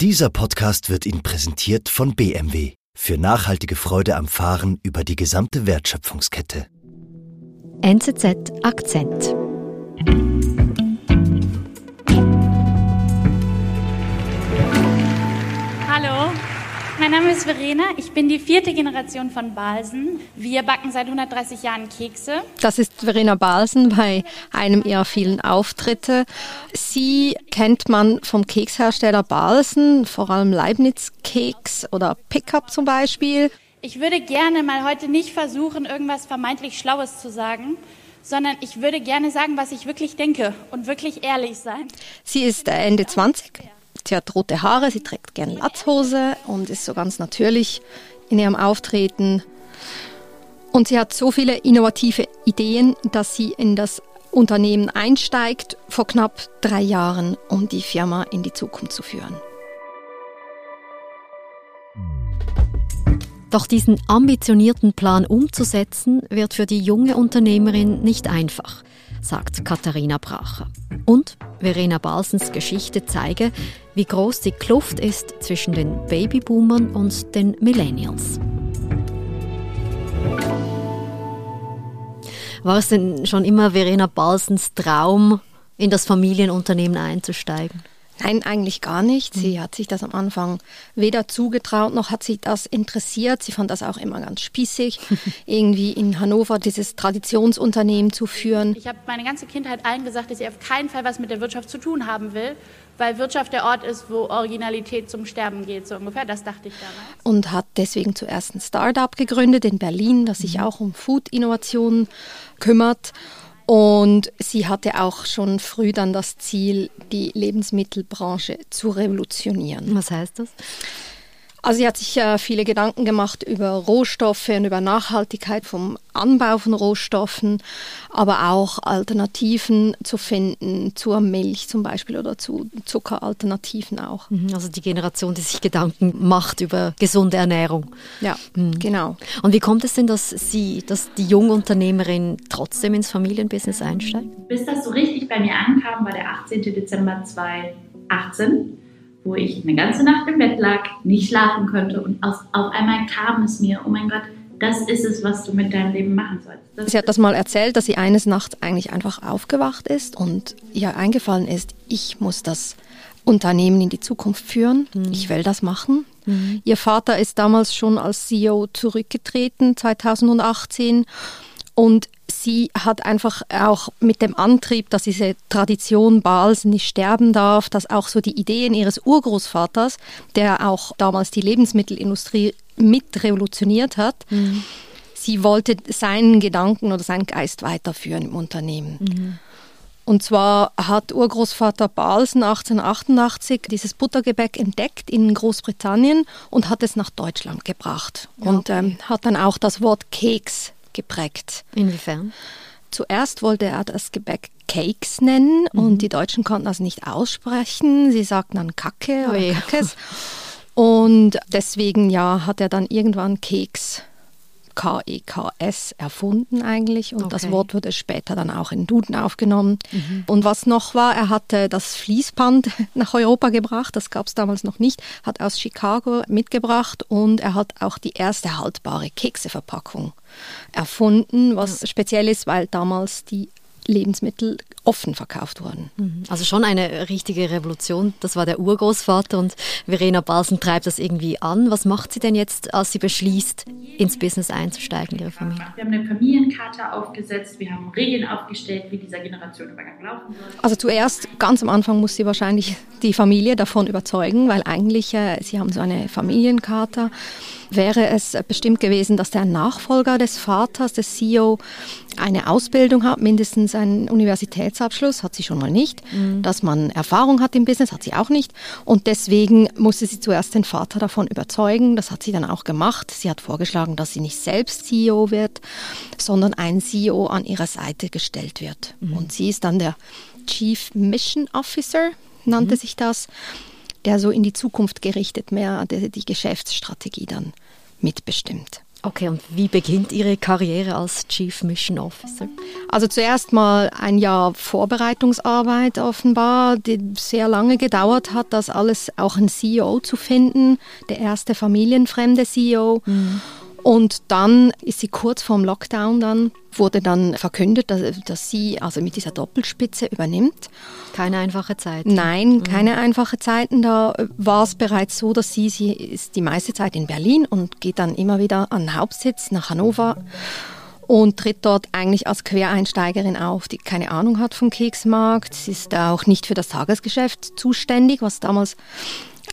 Dieser Podcast wird Ihnen präsentiert von BMW für nachhaltige Freude am Fahren über die gesamte Wertschöpfungskette. NZZ Akzent. Mein Name ist Verena. Ich bin die vierte Generation von Balsen. Wir backen seit 130 Jahren Kekse. Das ist Verena Balsen bei einem ihrer vielen Auftritte. Sie kennt man vom Kekshersteller Balsen, vor allem Leibniz-Keks oder Pickup zum Beispiel. Ich würde gerne mal heute nicht versuchen, irgendwas vermeintlich Schlaues zu sagen, sondern ich würde gerne sagen, was ich wirklich denke und wirklich ehrlich sein. Sie ist Ende 20 Sie hat rote Haare, sie trägt gerne Latzhose und ist so ganz natürlich in ihrem Auftreten. Und sie hat so viele innovative Ideen, dass sie in das Unternehmen einsteigt vor knapp drei Jahren, um die Firma in die Zukunft zu führen. Doch diesen ambitionierten Plan umzusetzen, wird für die junge Unternehmerin nicht einfach, sagt Katharina Bracher. Und Verena Balsens Geschichte zeige, wie groß die Kluft ist zwischen den Babyboomern und den Millennials. War es denn schon immer Verena Balsens Traum, in das Familienunternehmen einzusteigen? Nein, eigentlich gar nicht. Sie hm. hat sich das am Anfang weder zugetraut, noch hat sie das interessiert. Sie fand das auch immer ganz spießig, irgendwie in Hannover dieses Traditionsunternehmen zu führen. Ich habe meine ganze Kindheit allen gesagt, dass ich auf keinen Fall was mit der Wirtschaft zu tun haben will, weil Wirtschaft der Ort ist, wo Originalität zum Sterben geht, so ungefähr. Das dachte ich damals. Und hat deswegen zuerst ein Startup gegründet in Berlin, das sich mhm. auch um Food-Innovationen kümmert. Und sie hatte auch schon früh dann das Ziel, die Lebensmittelbranche zu revolutionieren. Was heißt das? Also sie hat sich äh, viele Gedanken gemacht über Rohstoffe und über Nachhaltigkeit vom Anbau von Rohstoffen, aber auch Alternativen zu finden zur Milch zum Beispiel oder zu Zuckeralternativen auch. Mhm, also die Generation, die sich Gedanken macht über gesunde Ernährung. Ja, mhm. genau. Und wie kommt es denn, dass sie, dass die Jungunternehmerin trotzdem ins Familienbusiness einsteigt? Bis das so richtig bei mir ankam, war der 18. Dezember 2018 wo ich eine ganze Nacht im Bett lag, nicht schlafen konnte und auf, auf einmal kam es mir, oh mein Gott, das ist es, was du mit deinem Leben machen sollst. Das sie hat das mal erzählt, dass sie eines Nachts eigentlich einfach aufgewacht ist und ihr eingefallen ist, ich muss das Unternehmen in die Zukunft führen. Mhm. Ich will das machen. Mhm. Ihr Vater ist damals schon als CEO zurückgetreten, 2018. Und sie hat einfach auch mit dem Antrieb, dass diese Tradition Bals nicht sterben darf, dass auch so die Ideen ihres Urgroßvaters, der auch damals die Lebensmittelindustrie mit revolutioniert hat, mhm. sie wollte seinen Gedanken oder seinen Geist weiterführen im Unternehmen. Mhm. Und zwar hat Urgroßvater Balsen 1888 dieses Buttergebäck entdeckt in Großbritannien und hat es nach Deutschland gebracht. Okay. Und ähm, hat dann auch das Wort Keks geprägt. Inwiefern? Zuerst wollte er das Gebäck Cakes nennen mhm. und die Deutschen konnten das nicht aussprechen. Sie sagten dann Kacke oder Oje. Kackes. Und deswegen ja, hat er dann irgendwann Keks K-E-K-S erfunden eigentlich und okay. das Wort wurde später dann auch in Duden aufgenommen. Mhm. Und was noch war, er hatte das Fließband nach Europa gebracht, das gab es damals noch nicht, hat aus Chicago mitgebracht und er hat auch die erste haltbare Kekseverpackung erfunden, was ja. speziell ist, weil damals die Lebensmittel offen verkauft wurden. Mhm. Also schon eine richtige Revolution. Das war der Urgroßvater und Verena Balsen treibt das irgendwie an. Was macht sie denn jetzt, als sie beschließt, ins Business einzusteigen, ihre Familie? Wir haben eine Familienkarte aufgesetzt, wir haben Regeln aufgestellt, wie dieser Generationenübergang laufen soll. Also zuerst, ganz am Anfang muss sie wahrscheinlich die Familie davon überzeugen, weil eigentlich, äh, sie haben so eine Familienkarte, wäre es bestimmt gewesen, dass der Nachfolger des Vaters, des CEO, eine Ausbildung hat, mindestens einen Universitätsabschluss, hat sie schon mal nicht. Mhm. Dass man Erfahrung hat im Business, hat sie auch nicht. Und deswegen musste sie zuerst den Vater davon überzeugen. Das hat sie dann auch gemacht. Sie hat vorgeschlagen, dass sie nicht selbst CEO wird, sondern ein CEO an ihrer Seite gestellt wird. Mhm. Und sie ist dann der Chief Mission Officer, nannte mhm. sich das der so in die Zukunft gerichtet mehr die, die Geschäftsstrategie dann mitbestimmt. Okay, und wie beginnt Ihre Karriere als Chief Mission Officer? Also zuerst mal ein Jahr Vorbereitungsarbeit offenbar, die sehr lange gedauert hat, das alles auch ein CEO zu finden, der erste familienfremde CEO. Mhm. Und dann ist sie kurz vorm Lockdown dann, wurde dann verkündet, dass, dass sie also mit dieser Doppelspitze übernimmt. Keine einfache Zeit. Nein, mhm. keine einfache Zeiten. Da war es bereits so, dass sie, sie ist die meiste Zeit in Berlin und geht dann immer wieder an den Hauptsitz nach Hannover und tritt dort eigentlich als Quereinsteigerin auf, die keine Ahnung hat vom Keksmarkt. Sie ist auch nicht für das Tagesgeschäft zuständig, was damals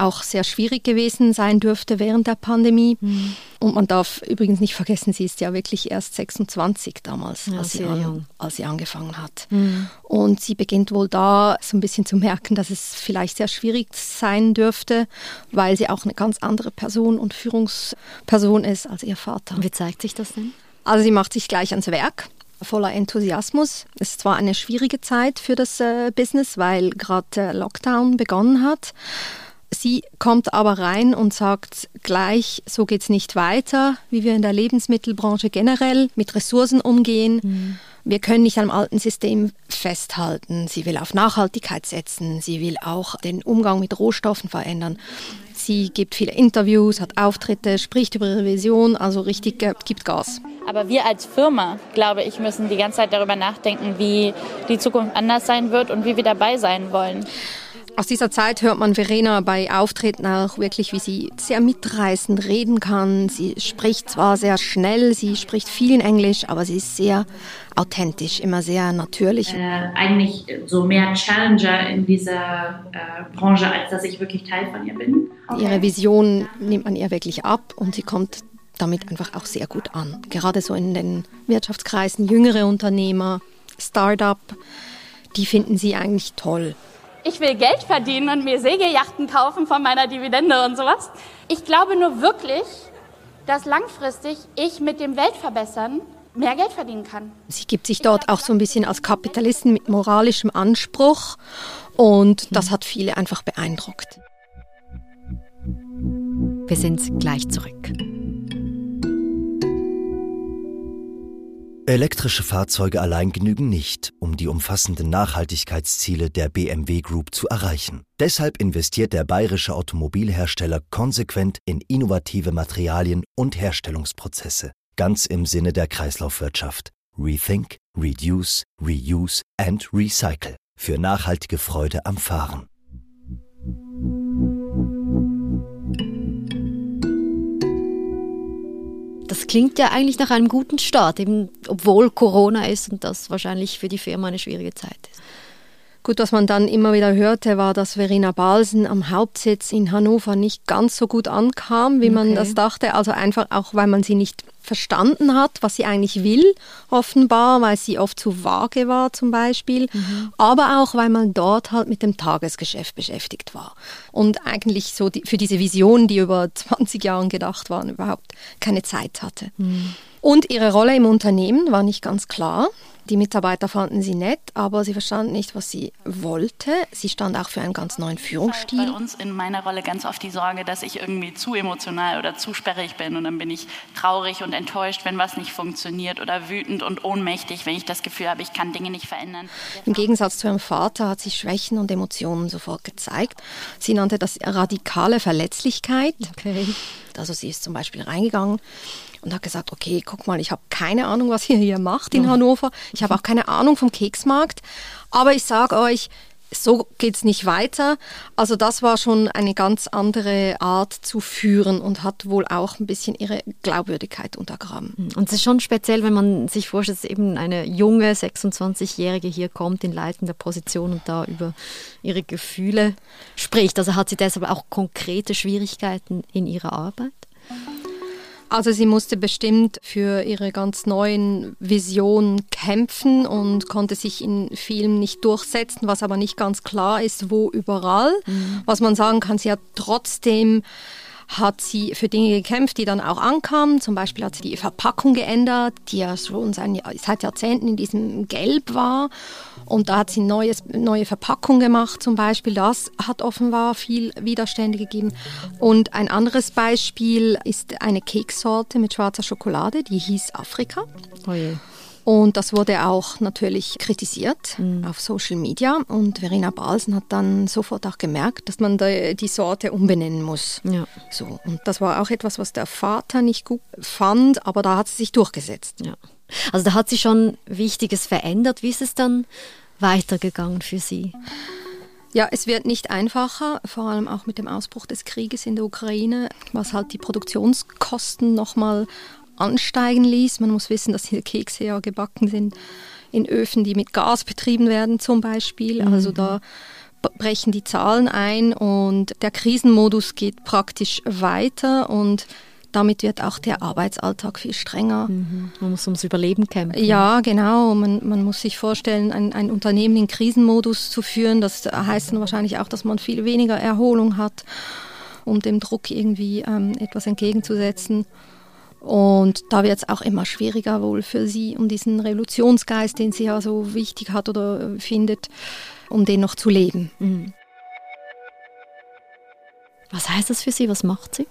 auch sehr schwierig gewesen sein dürfte während der Pandemie. Mhm. Und man darf übrigens nicht vergessen, sie ist ja wirklich erst 26 damals, ja, als, sie an, als, sie angefangen hat. Mhm. Und sie beginnt wohl da so ein bisschen zu merken, dass es vielleicht sehr schwierig sein dürfte, weil sie auch eine ganz andere Person und Führungsperson ist als ihr Vater. Wie zeigt sich das denn? Also sie macht sich gleich ans Werk voller Enthusiasmus. Es zwar eine schwierige Zeit für das äh, Business, weil gerade äh, Lockdown begonnen hat. Sie kommt aber rein und sagt gleich, so geht es nicht weiter, wie wir in der Lebensmittelbranche generell mit Ressourcen umgehen. Mhm. Wir können nicht am alten System festhalten. Sie will auf Nachhaltigkeit setzen. Sie will auch den Umgang mit Rohstoffen verändern. Sie gibt viele Interviews, hat Auftritte, spricht über ihre Vision, also richtig gibt Gas. Aber wir als Firma, glaube ich, müssen die ganze Zeit darüber nachdenken, wie die Zukunft anders sein wird und wie wir dabei sein wollen. Aus dieser Zeit hört man Verena bei Auftritten auch wirklich, wie sie sehr mitreißend reden kann. Sie spricht zwar sehr schnell, sie spricht viel in Englisch, aber sie ist sehr authentisch, immer sehr natürlich. Äh, eigentlich so mehr Challenger in dieser äh, Branche, als dass ich wirklich Teil von ihr bin. Okay. Ihre Vision nimmt man ihr wirklich ab und sie kommt damit einfach auch sehr gut an. Gerade so in den Wirtschaftskreisen, jüngere Unternehmer, Start-up, die finden sie eigentlich toll ich will Geld verdienen und mir Segelyachten kaufen von meiner Dividende und sowas. Ich glaube nur wirklich, dass langfristig ich mit dem Weltverbessern mehr Geld verdienen kann. Sie gibt sich dort auch so ein bisschen als Kapitalisten mit moralischem Anspruch und das hat viele einfach beeindruckt. Wir sind gleich zurück. Elektrische Fahrzeuge allein genügen nicht, um die umfassenden Nachhaltigkeitsziele der BMW Group zu erreichen. Deshalb investiert der bayerische Automobilhersteller konsequent in innovative Materialien und Herstellungsprozesse, ganz im Sinne der Kreislaufwirtschaft. Rethink, Reduce, Reuse and Recycle für nachhaltige Freude am Fahren. Klingt ja eigentlich nach einem guten Start, eben obwohl Corona ist und das wahrscheinlich für die Firma eine schwierige Zeit ist. Gut, was man dann immer wieder hörte, war, dass Verena Balsen am Hauptsitz in Hannover nicht ganz so gut ankam, wie okay. man das dachte. Also einfach auch, weil man sie nicht verstanden hat, was sie eigentlich will, offenbar, weil sie oft zu vage war zum Beispiel, mhm. aber auch, weil man dort halt mit dem Tagesgeschäft beschäftigt war und eigentlich so die, für diese Vision, die über 20 Jahre gedacht waren, überhaupt keine Zeit hatte. Mhm. Und ihre Rolle im Unternehmen war nicht ganz klar. Die Mitarbeiter fanden sie nett, aber sie verstanden nicht, was sie wollte. Sie stand auch für einen ganz neuen Führungsstil. Bei uns in meiner Rolle ganz oft die Sorge, dass ich irgendwie zu emotional oder zu sperrig bin und dann bin ich traurig und enttäuscht, wenn was nicht funktioniert oder wütend und ohnmächtig, wenn ich das Gefühl habe, ich kann Dinge nicht verändern. Im Gegensatz zu ihrem Vater hat sie Schwächen und Emotionen sofort gezeigt. Sie nannte das radikale Verletzlichkeit. Okay. Also sie ist zum Beispiel reingegangen und hat gesagt, okay, guck mal, ich habe keine Ahnung, was ihr hier macht in mhm. Hannover. Ich habe auch keine Ahnung vom Keksmarkt. Aber ich sage euch, so geht es nicht weiter. Also das war schon eine ganz andere Art zu führen und hat wohl auch ein bisschen ihre Glaubwürdigkeit untergraben. Mhm. Und es ist schon speziell, wenn man sich vorstellt, dass eben eine junge 26-Jährige hier kommt in leitender Position und da über ihre Gefühle spricht. Also hat sie deshalb auch konkrete Schwierigkeiten in ihrer Arbeit? Also sie musste bestimmt für ihre ganz neuen Visionen kämpfen und konnte sich in vielen nicht durchsetzen, was aber nicht ganz klar ist, wo überall. Mhm. Was man sagen kann, sie hat trotzdem hat sie für Dinge gekämpft, die dann auch ankamen. Zum Beispiel hat sie die Verpackung geändert, die ja schon seit Jahrzehnten in diesem Gelb war. Und da hat sie eine neue Verpackung gemacht zum Beispiel. Das hat offenbar viel Widerstände gegeben. Und ein anderes Beispiel ist eine Kekssorte mit schwarzer Schokolade, die hieß Afrika. Oh je. Und das wurde auch natürlich kritisiert mhm. auf Social Media. Und Verena Balsen hat dann sofort auch gemerkt, dass man die Sorte umbenennen muss. Ja. So. Und das war auch etwas, was der Vater nicht gut fand, aber da hat sie sich durchgesetzt. Ja. Also da hat sie schon Wichtiges verändert. Wie ist es dann weitergegangen für Sie? Ja, es wird nicht einfacher, vor allem auch mit dem Ausbruch des Krieges in der Ukraine, was halt die Produktionskosten nochmal ansteigen ließ. Man muss wissen, dass diese Kekse ja gebacken sind in Öfen, die mit Gas betrieben werden zum Beispiel. Mhm. Also da brechen die Zahlen ein und der Krisenmodus geht praktisch weiter und damit wird auch der Arbeitsalltag viel strenger. Mhm. Man muss ums Überleben kämpfen. Ja, genau. Man, man muss sich vorstellen, ein, ein, Unternehmen in Krisenmodus zu führen. Das heißt dann wahrscheinlich auch, dass man viel weniger Erholung hat, um dem Druck irgendwie ähm, etwas entgegenzusetzen. Und da wird es auch immer schwieriger wohl für sie, um diesen Revolutionsgeist, den sie ja so wichtig hat oder findet, um den noch zu leben. Mhm. Was heißt das für sie? Was macht sie?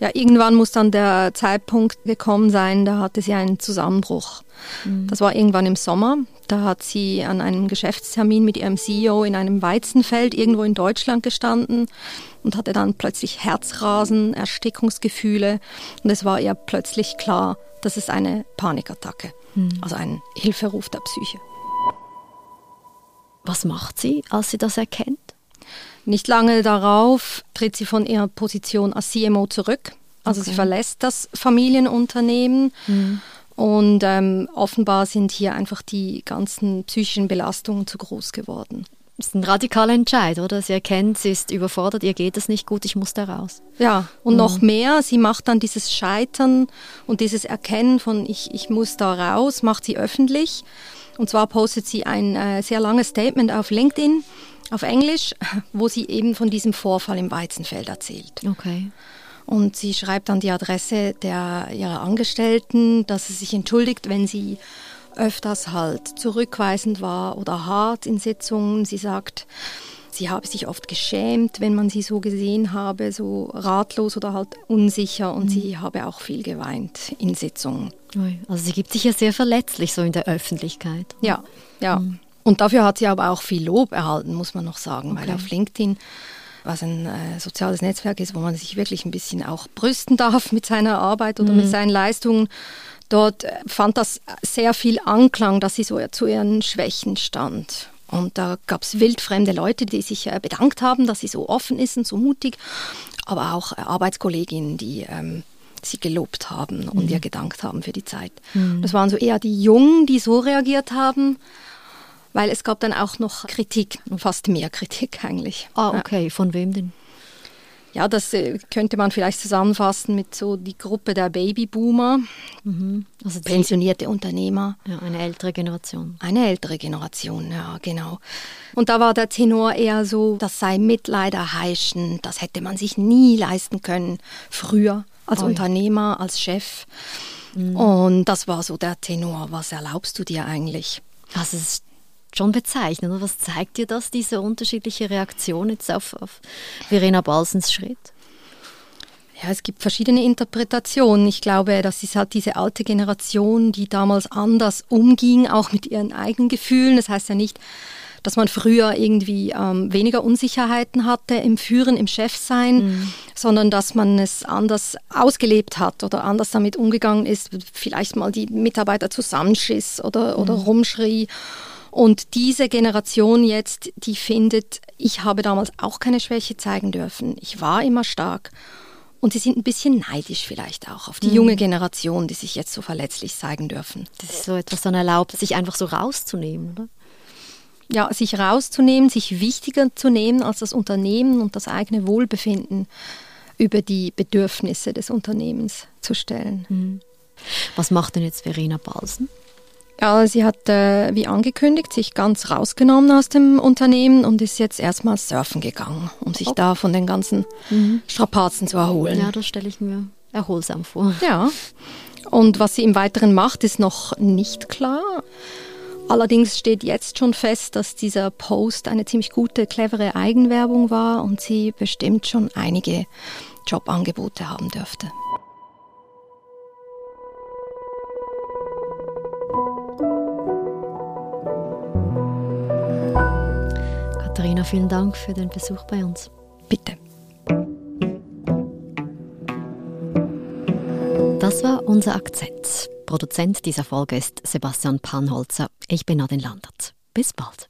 Ja, irgendwann muss dann der Zeitpunkt gekommen sein, da hatte sie einen Zusammenbruch. Mhm. Das war irgendwann im Sommer. Da hat sie an einem Geschäftstermin mit ihrem CEO in einem Weizenfeld irgendwo in Deutschland gestanden und hatte dann plötzlich Herzrasen, Erstickungsgefühle und es war ihr plötzlich klar, das ist eine Panikattacke, mhm. also ein Hilferuf der Psyche. Was macht sie, als sie das erkennt? Nicht lange darauf tritt sie von ihrer Position als CMO zurück. Also okay. sie verlässt das Familienunternehmen. Mhm. Und ähm, offenbar sind hier einfach die ganzen psychischen Belastungen zu groß geworden. Das ist ein radikaler Entscheid, oder? Sie erkennt, sie ist überfordert, ihr geht es nicht gut, ich muss da raus. Ja, und mhm. noch mehr, sie macht dann dieses Scheitern und dieses Erkennen von ich, ich muss da raus, macht sie öffentlich. Und zwar postet sie ein äh, sehr langes Statement auf LinkedIn auf Englisch, wo sie eben von diesem Vorfall im Weizenfeld erzählt. Okay. Und sie schreibt dann die Adresse der, ihrer Angestellten, dass sie sich entschuldigt, wenn sie öfters halt zurückweisend war oder hart in Sitzungen. Sie sagt, sie habe sich oft geschämt, wenn man sie so gesehen habe, so ratlos oder halt unsicher und mhm. sie habe auch viel geweint in Sitzungen. Also sie gibt sich ja sehr verletzlich so in der Öffentlichkeit. Ja, ja. Mhm. Und dafür hat sie aber auch viel Lob erhalten, muss man noch sagen, okay. weil auf LinkedIn was ein äh, soziales Netzwerk ist, wo man sich wirklich ein bisschen auch brüsten darf mit seiner Arbeit oder mhm. mit seinen Leistungen. Dort fand das sehr viel Anklang, dass sie so zu ihren Schwächen stand. Und da gab es wildfremde Leute, die sich äh, bedankt haben, dass sie so offen ist und so mutig, aber auch äh, Arbeitskolleginnen, die ähm, sie gelobt haben mhm. und ihr gedankt haben für die Zeit. Mhm. Das waren so eher die Jungen, die so reagiert haben weil es gab dann auch noch Kritik, fast mehr Kritik eigentlich. Ah, okay. Von wem denn? Ja, das äh, könnte man vielleicht zusammenfassen mit so die Gruppe der Babyboomer, mhm. also pensionierte Unternehmer. Ja, eine ältere Generation. Eine ältere Generation, ja, genau. Und da war der Tenor eher so, das sei Mitleiderheischen, das hätte man sich nie leisten können, früher als oh, Unternehmer, ja. als Chef. Mhm. Und das war so der Tenor, was erlaubst du dir eigentlich? Das ist schon bezeichnen. Und was zeigt dir das, diese unterschiedliche Reaktion jetzt auf, auf Verena Balsens Schritt? Ja, es gibt verschiedene Interpretationen. Ich glaube, das ist halt diese alte Generation, die damals anders umging, auch mit ihren eigenen Gefühlen. Das heißt ja nicht, dass man früher irgendwie ähm, weniger Unsicherheiten hatte im Führen, im Chefsein, mhm. sondern dass man es anders ausgelebt hat oder anders damit umgegangen ist, vielleicht mal die Mitarbeiter zusammenschiss oder, mhm. oder rumschrie. Und diese Generation jetzt, die findet, ich habe damals auch keine Schwäche zeigen dürfen. Ich war immer stark. Und sie sind ein bisschen neidisch vielleicht auch auf die mhm. junge Generation, die sich jetzt so verletzlich zeigen dürfen. Das ist so etwas dann erlaubt, sich einfach so rauszunehmen, oder? Ja, sich rauszunehmen, sich wichtiger zu nehmen als das Unternehmen und das eigene Wohlbefinden über die Bedürfnisse des Unternehmens zu stellen. Mhm. Was macht denn jetzt Verena Balsen? Ja, sie hat, äh, wie angekündigt, sich ganz rausgenommen aus dem Unternehmen und ist jetzt erstmal surfen gegangen, um sich da von den ganzen mhm. Strapazen zu erholen. Ja, das stelle ich mir erholsam vor. Ja. Und was sie im Weiteren macht, ist noch nicht klar. Allerdings steht jetzt schon fest, dass dieser Post eine ziemlich gute, clevere Eigenwerbung war und sie bestimmt schon einige Jobangebote haben dürfte. Katharina, vielen Dank für den Besuch bei uns. Bitte. Das war unser Akzent. Produzent dieser Folge ist Sebastian Panholzer. Ich bin Nadine Landert. Bis bald.